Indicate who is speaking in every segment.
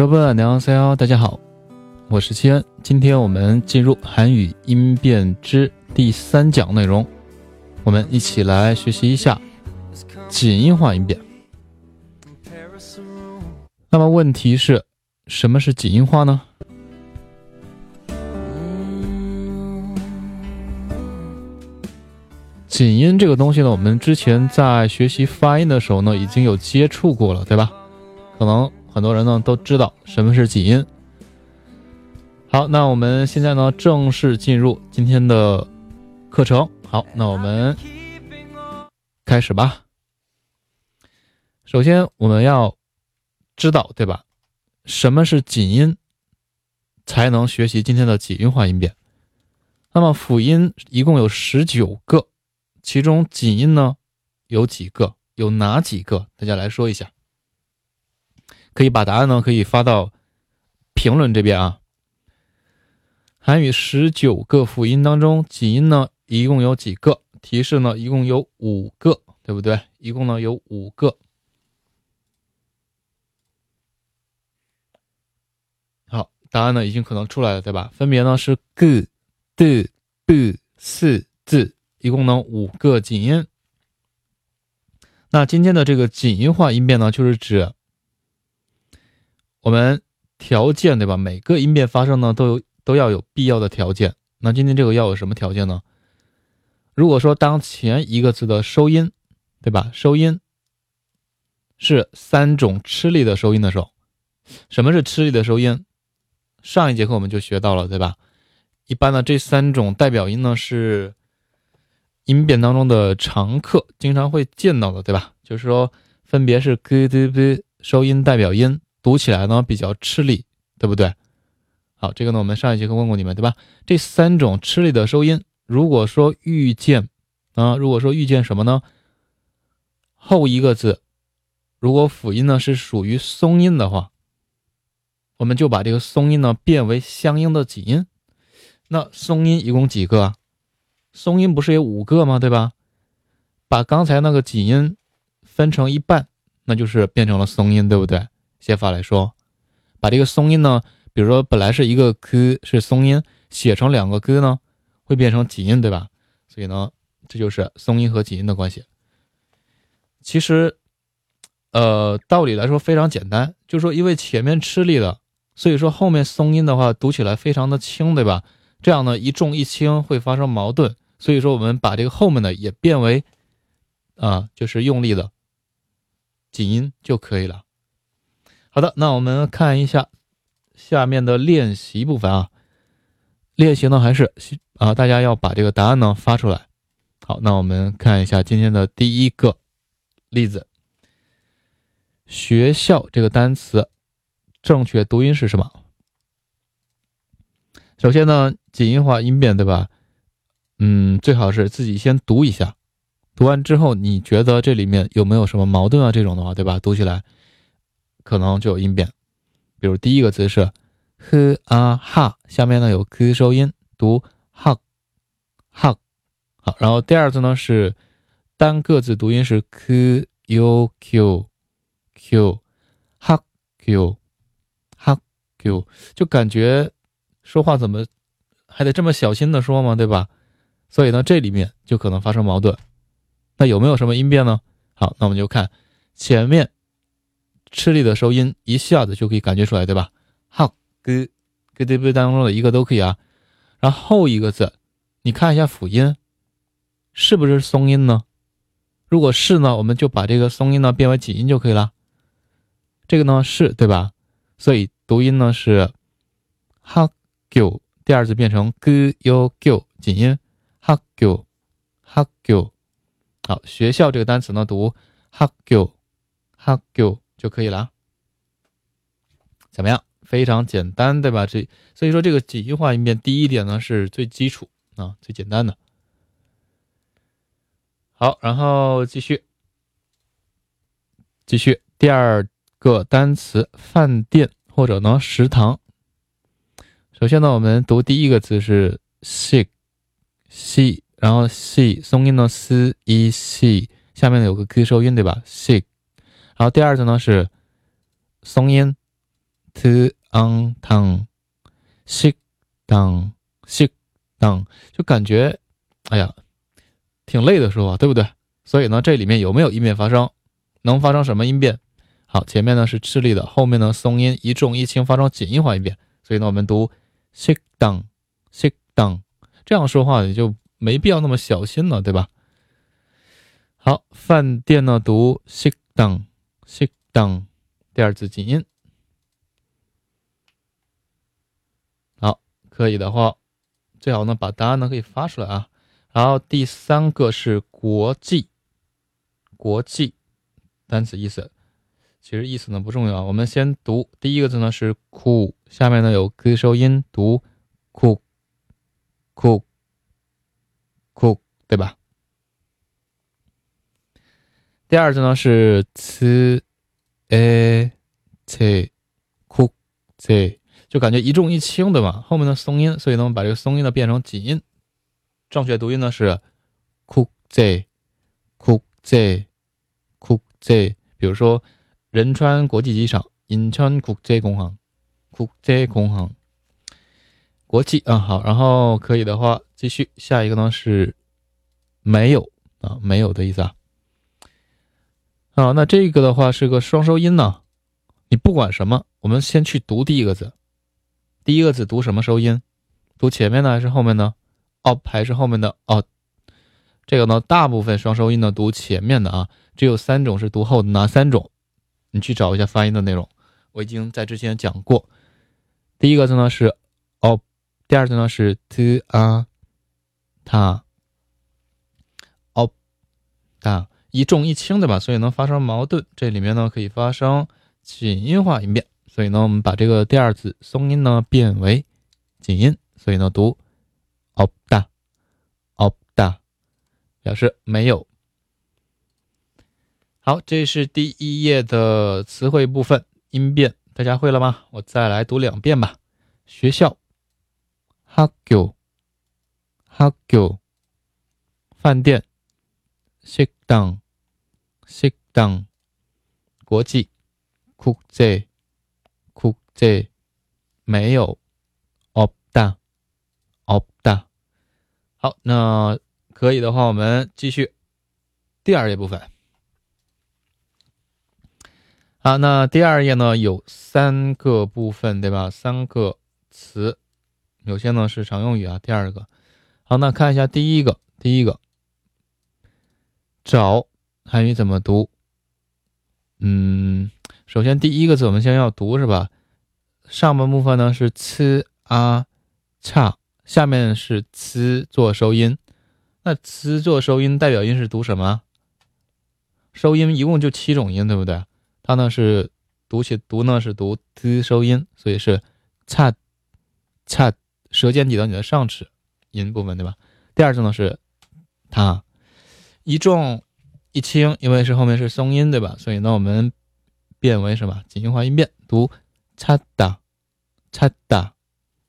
Speaker 1: 各位伴，你好，大家好，我是七恩，今天我们进入韩语音变之第三讲内容，我们一起来学习一下。紧音化音变。那么问题是什么是紧音化呢？紧音这个东西呢，我们之前在学习发音的时候呢，已经有接触过了，对吧？可能。很多人呢都知道什么是紧音。好，那我们现在呢正式进入今天的课程。好，那我们开始吧。首先，我们要知道，对吧？什么是紧音，才能学习今天的几音化音变。那么辅音一共有十九个。其中紧音呢有几个？有哪几个？大家来说一下。可以把答案呢可以发到评论这边啊。韩语十九个辅音当中，紧音呢一共有几个？提示呢一共有五个，对不对？一共呢有五个。好，答案呢已经可能出来了，对吧？分别呢是 g、d、b、s、z。一共呢五个紧音，那今天的这个紧音化音变呢，就是指我们条件对吧？每个音变发生呢都有都要有必要的条件。那今天这个要有什么条件呢？如果说当前一个字的收音对吧？收音是三种吃力的收音的时候，什么是吃力的收音？上一节课我们就学到了对吧？一般呢这三种代表音呢是。音变当中的常客经常会见到的，对吧？就是说，分别是 g d b 收音代表音，读起来呢比较吃力，对不对？好，这个呢我们上一节课问过你们，对吧？这三种吃力的收音，如果说遇见啊，如果说遇见什么呢？后一个字，如果辅音呢是属于松音的话，我们就把这个松音呢变为相应的紧音。那松音一共几个？松音不是有五个吗？对吧？把刚才那个紧音分成一半，那就是变成了松音，对不对？写法来说，把这个松音呢，比如说本来是一个 k 是松音，写成两个 g 呢，会变成紧音，对吧？所以呢，这就是松音和紧音的关系。其实，呃，道理来说非常简单，就是说因为前面吃力了，所以说后面松音的话读起来非常的轻，对吧？这样呢，一重一轻会发生矛盾。所以说，我们把这个后面的也变为，啊，就是用力的紧音就可以了。好的，那我们看一下下面的练习部分啊。练习呢还是啊，大家要把这个答案呢发出来。好，那我们看一下今天的第一个例子。学校这个单词正确读音是什么？首先呢，紧音化音变，对吧？嗯，最好是自己先读一下，读完之后，你觉得这里面有没有什么矛盾啊？这种的话，对吧？读起来可能就有音变。比如第一个字是 h a 哈，下面呢有 k 收音，读 h h 好，然后第二个字呢是单个字读音是 k u q q h q h q，就感觉说话怎么还得这么小心的说嘛，对吧？所以呢，这里面就可能发生矛盾。那有没有什么音变呢？好，那我们就看前面吃力的收音，一下子就可以感觉出来，对吧？哈，ge ge d 当中的一个都可以啊。然后一个字，你看一下辅音，是不是松音呢？如果是呢，我们就把这个松音呢变为紧音就可以了。这个呢是对吧？所以读音呢是 h a g u 第二次变成 g u g 紧音 h a g u h g u 好，学校这个单词呢读 h a g u h g u 就可以了。怎么样？非常简单，对吧？这所以说这个几句话音变，第一点呢是最基础啊，最简单的。好，然后继续，继续第二个单词饭店或者呢食堂。首先呢，我们读第一个字是 sick。c，然后 c 松音呢 s e c，下面呢有个 k 收音对吧 s i c 然后第二组呢是松音 t ang tang si do si doang 就感觉哎呀挺累的说话对不对？所以呢这里面有没有音变发生？能发生什么音变？好前面呢是智力的后面呢松音一重一轻发生简易化音变所以呢我们读 si doang si doang 这样说话也就没必要那么小心了对吧？好饭店呢读 si doang 식 당， 第二字静音。好，可以的话，最好呢把答案呢可以发出来啊。然后第三个是国际，国际。单词意思，其实意思呢不重要。我们先读第一个字呢是苦，下面呢有 k 收音，读苦苦苦，对吧？第二字呢是 c a c 苦 c，就感觉一重一轻，对吧？后面的松音，所以呢我们把这个松音呢变成紧音。正确读音呢是苦 z 苦 z。这比如说仁川国际机场，仁川国际空航，国际空航，国际啊好，然后可以的话继续下一个呢是没有啊没有的意思啊，啊那这个的话是个双收音呢，你不管什么，我们先去读第一个字，第一个字读什么收音？读前面的还是后面呢？哦还是后面的哦？这个呢大部分双收音呢读前面的啊。只有三种是读后的，哪三种？你去找一下发音的内容，我已经在之前讲过。第一个字呢是哦第二字呢是 t a ta o ta，一重一轻，对吧？所以能发生矛盾。这里面呢可以发生紧音化音变，所以呢我们把这个第二次松音呢变为紧音，所以呢读 opda opda 表示没有。好，这是第一页的词汇部分音变，大家会了吗？我再来读两遍吧。学校 h a g u h a g u 饭店 s h i k 당식 당， 国际，국제국 제， 没有，없다없다好，那可以的话，我们继续第二页部分。好，那第二页呢有三个部分，对吧？三个词，有些呢是常用语啊。第二个，好，那看一下第一个，第一个 找汉语怎么读？嗯，首先第一个字我们先要读是吧？上半部分呢是 c a c，下面是 c 做收音。那 c 做收音代表音是读什么？收音一共就七种音，对不对？它呢是读起读呢是读 t 收音，所以是恰恰舌尖抵到你的上齿音部分，对吧？第二字呢是它一重一轻，因为是后面是松音，对吧？所以呢我们变为什么紧音化音变，读擦哒擦哒，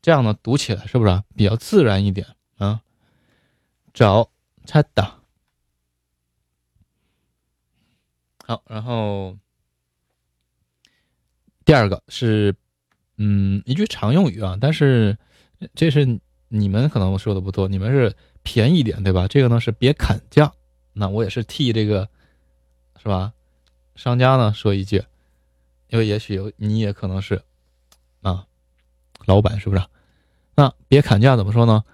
Speaker 1: 这样呢读起来是不是比较自然一点啊？找恰哒，好，然后。第二个是，嗯，一句常用语啊，但是这是你们可能说的不多，你们是便宜点，对吧？这个呢是别砍价，那我也是替这个，是吧？商家呢说一句，因为也许有你也可能是啊，老板是不是？那别砍价怎么说呢？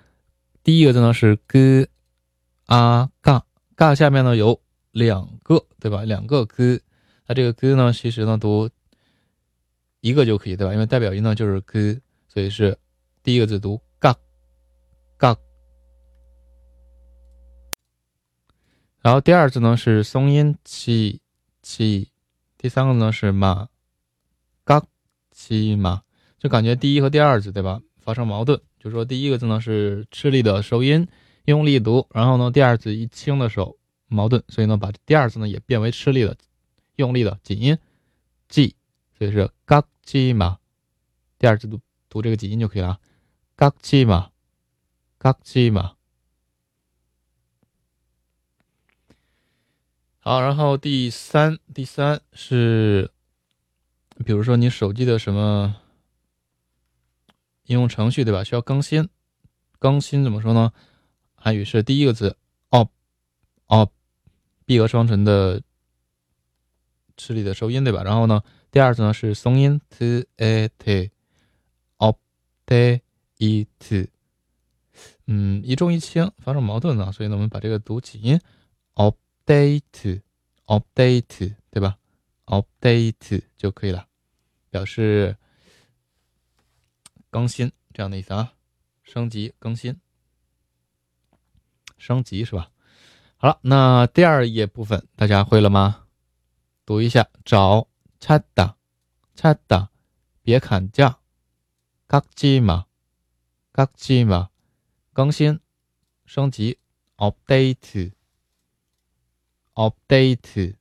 Speaker 1: 第一个字呢是 g a ga ga 下面呢有两个，对吧？两个 g，它这个 g 呢其实呢读。一个就可以，对吧？因为代表音呢就是 g，所以是第一个字读 g g，然后第二字呢是松音七七第三个呢是马，嘎七马，就感觉第一和第二字对吧发生矛盾，就说第一个字呢是吃力的收音，用力读，然后呢第二字一轻的时候矛盾，所以呢把第二字呢也变为吃力的用力的紧音 g。所以是嘎叽嘛，第二次读读这个紧音就可以了。嘎叽嘛，嘎叽嘛。好，然后第三，第三是比如说你手机的什么应用程序，对吧？需要更新，更新怎么说呢？韩语是第一个字哦哦，闭合双唇的吃力的收音，对吧？然后呢，第二字呢是松音 t a t o p t e t，嗯，一重一轻，发生矛盾呢，所以呢，我们把这个读起音 update update，对吧？update 就可以了，表示更新这样的意思啊，升级更新。升级是吧？好了，那第二页部分大家会了吗？读一下：找찾 다， 찾 다， 别砍价，깎지 마， 깎지 마， 更新升级 update。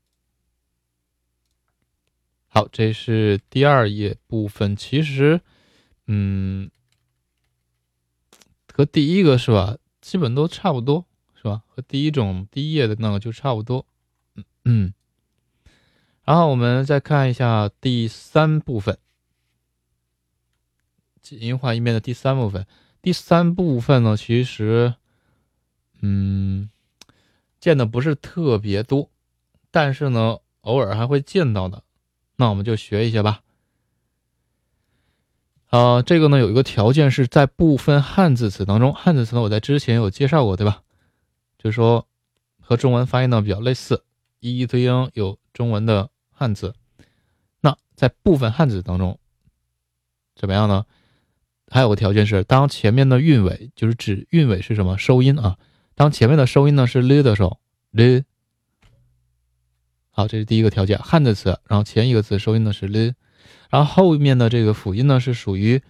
Speaker 1: 好，这是第二页部分。其实，嗯，和第一个是吧？基本都差不多，是吧？和第一种第一页的那个就差不多，嗯。然后我们再看一下第三部分，音画一面的第三部分。第三部分呢，其实，嗯，见的不是特别多，但是呢，偶尔还会见到的。那我们就学一下吧。啊，这个呢有一个条件是在部分汉字词当中，汉字词呢我在之前有介绍过，对吧？就是说和中文发音呢比较类似，一一对应有中文的汉字。那在部分汉字当中怎么样呢？还有个条件是，当前面的韵尾，就是指韵尾是什么收音啊？当前面的收音呢是 l 的时候，l。好，这是第一个条件，汉字词，然后前一个字收音呢是 l。然后后面的这个辅音呢是属于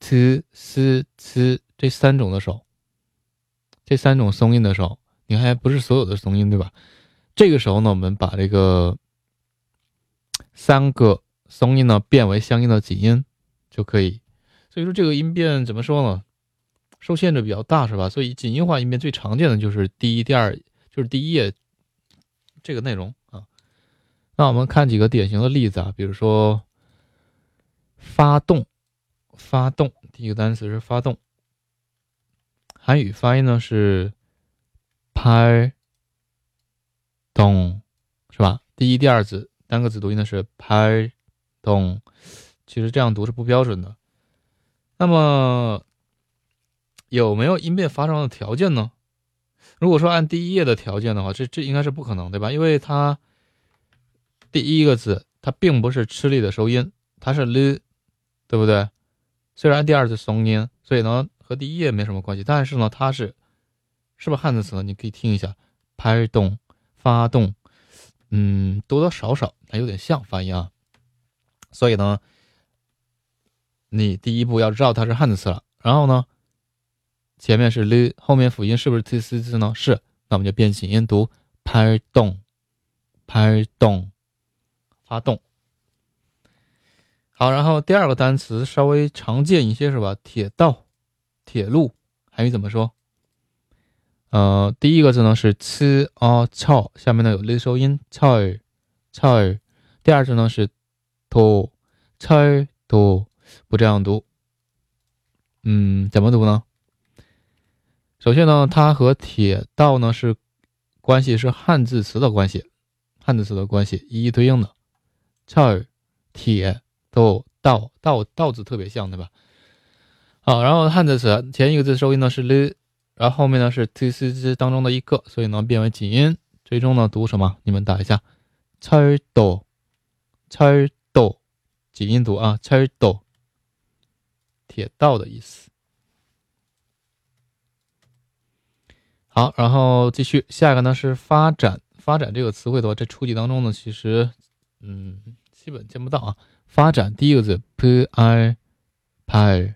Speaker 1: t、s、c 这三种的时候，这三种松音的时候，你看不是所有的松音对吧？这个时候呢，我们把这个三个松音呢变为相应的紧音就可以。所以说这个音变怎么说呢？受限制比较大是吧？所以紧音化音变最常见的就是第一、第二，就是第一页这个内容啊。那我们看几个典型的例子啊，比如说发动，发动，第一个单词是发动，韩语发音呢是拍动，是吧？第一、第二字单个字读音呢是拍动，其实这样读是不标准的。那么有没有音变发生的条件呢？如果说按第一页的条件的话，这这应该是不可能，对吧？因为它。第一个字它并不是吃力的收音，它是 l，对不对？虽然第二次松音，所以呢和第一页没什么关系，但是呢它是是不是汉字词呢？你可以听一下，拍动、发动，嗯，多多少少它有点像发音啊。所以呢，你第一步要知道它是汉字词了。然后呢，前面是 l，后面辅音是不是 t c 字呢？是，那我们就变紧音读拍动，拍动。发动，好，然后第二个单词稍微常见一些是吧？铁道、铁路，韩语怎么说？呃，第一个字呢是 c a c 下面呢有 l 收音，ch，ch 第二字呢是 to，ch，to，不这样读。嗯，怎么读呢？首先呢，它和铁道呢是关系是汉字词的关系，汉字词的关系一一对应的，儿铁豆道道道字特别像，对吧？好，然后汉字词前一个字收音呢是 l，然后后面呢是 t c z 当中的一个，所以呢变为紧音，最终呢读什么？你们打一下，儿斗，儿斗，紧音读啊，儿斗，铁道的意思。好，然后继续，下一个呢是发展，发展这个词汇的话，在初级当中呢，其实。嗯，基本见不到啊。发展第一个字 p i pi，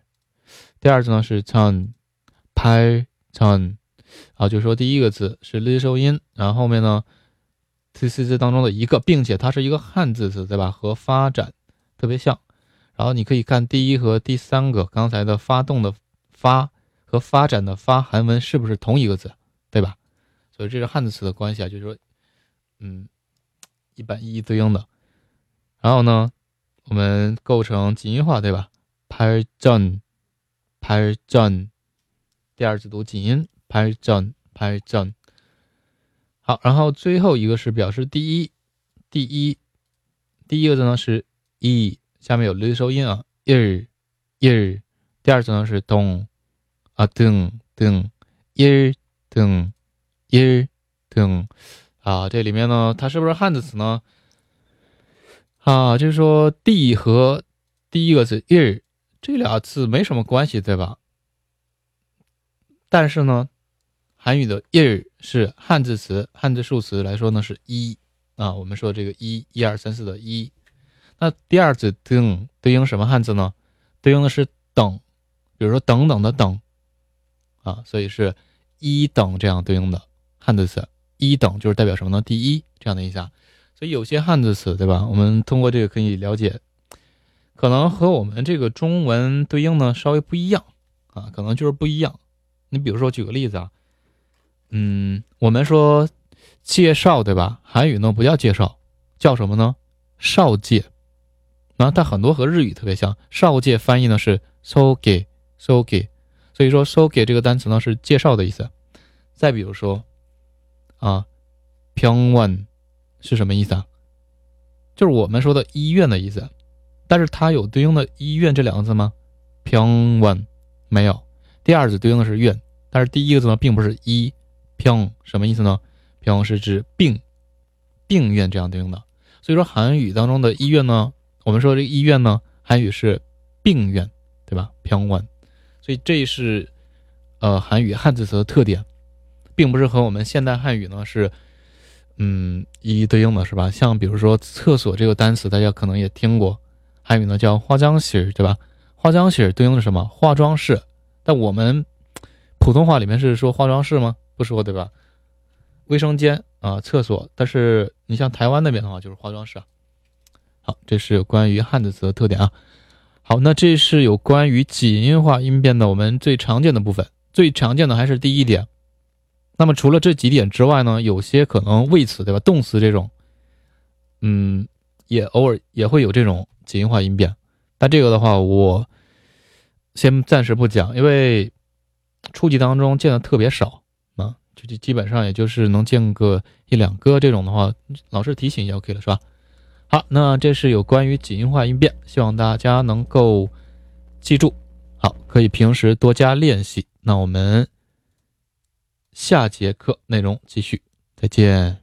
Speaker 1: 第二字呢是 chan pi chan，啊，就是说第一个字是 l 收音，然后后面呢 t c 字当中的一个，并且它是一个汉字词，对吧？和发展特别像。然后你可以看第一和第三个，刚才的发动的发和发展的发，韩文是不是同一个字，对吧？所以这是汉字词的关系啊，就是说，嗯，一般一一对应的。然后呢，我们构成锦音化，对吧？per john per john，第二字读锦音 per john per john。好，然后最后一个是表示第一，第一，第一个字呢是 e，下面有绿收音啊，ear ear。第二字呢是 dong 啊，dun dun ear 噔 ir 噔。啊，这里面呢，它是不是汉字词呢？啊，就是说 “d” 和第一个字 “ir” 这俩字没什么关系，对吧？但是呢，韩语的 “ir” 是汉字词，汉字数词来说呢是一啊。我们说这个一、一二三四的一，那第二字 “deng” 对应什么汉字呢？对应的是等，比如说等等的等啊，所以是一等这样对应的汉字词。一等就是代表什么呢？第一这样的意思啊，所以有些汉字词，对吧？我们通过这个可以了解，可能和我们这个中文对应呢稍微不一样啊，可能就是不一样。你比如说举个例子啊，嗯，我们说介绍，对吧？韩语呢不叫介绍，叫什么呢？少介。那它很多和日语特别像，少介翻译呢是 so ge so ge，所以说 so 给这个单词呢是介绍的意思。再比如说啊 pyongwan 是什么意思啊？就是我们说的医院的意思。但是它有对应的医院这两个字吗？Pyongwan 没有。第二字对应的是院但是第一个字呢并不是医 pyong 什么意思呢？Pyong 是指病病院这样对应的。所以说韩语当中的医院呢我们说这医院呢韩语是病院对吧？Pyongwan 所以这是呃韩语汉字词的特点。并不是和我们现代汉语呢是，嗯，一一对应的是吧？像比如说厕所这个单词，大家可能也听过，汉语呢叫化妆室，对吧？化妆室对应的什么？化妆室。但我们普通话里面是说化妆室吗？不说，对吧？卫生间啊，厕所。但是你像台湾那边的话，就是化妆室啊。好，这是关于汉字词的特点啊。好，那这是有关于紧音化音变的我们最常见的部分，最常见的还是第一点。那么除了这几点之外呢，有些可能谓词对吧？动词这种，嗯，也偶尔也会有这种紧音化音变。但这个的话，我先暂时不讲，因为初级当中见的特别少啊，就基本上也就是能见个一两个这种的话，老师提醒也 OK 了，是吧？好，那这是有关于几音化音变，希望大家能够记住。好，可以平时多加练习。那我们。下节课内容继续，再见。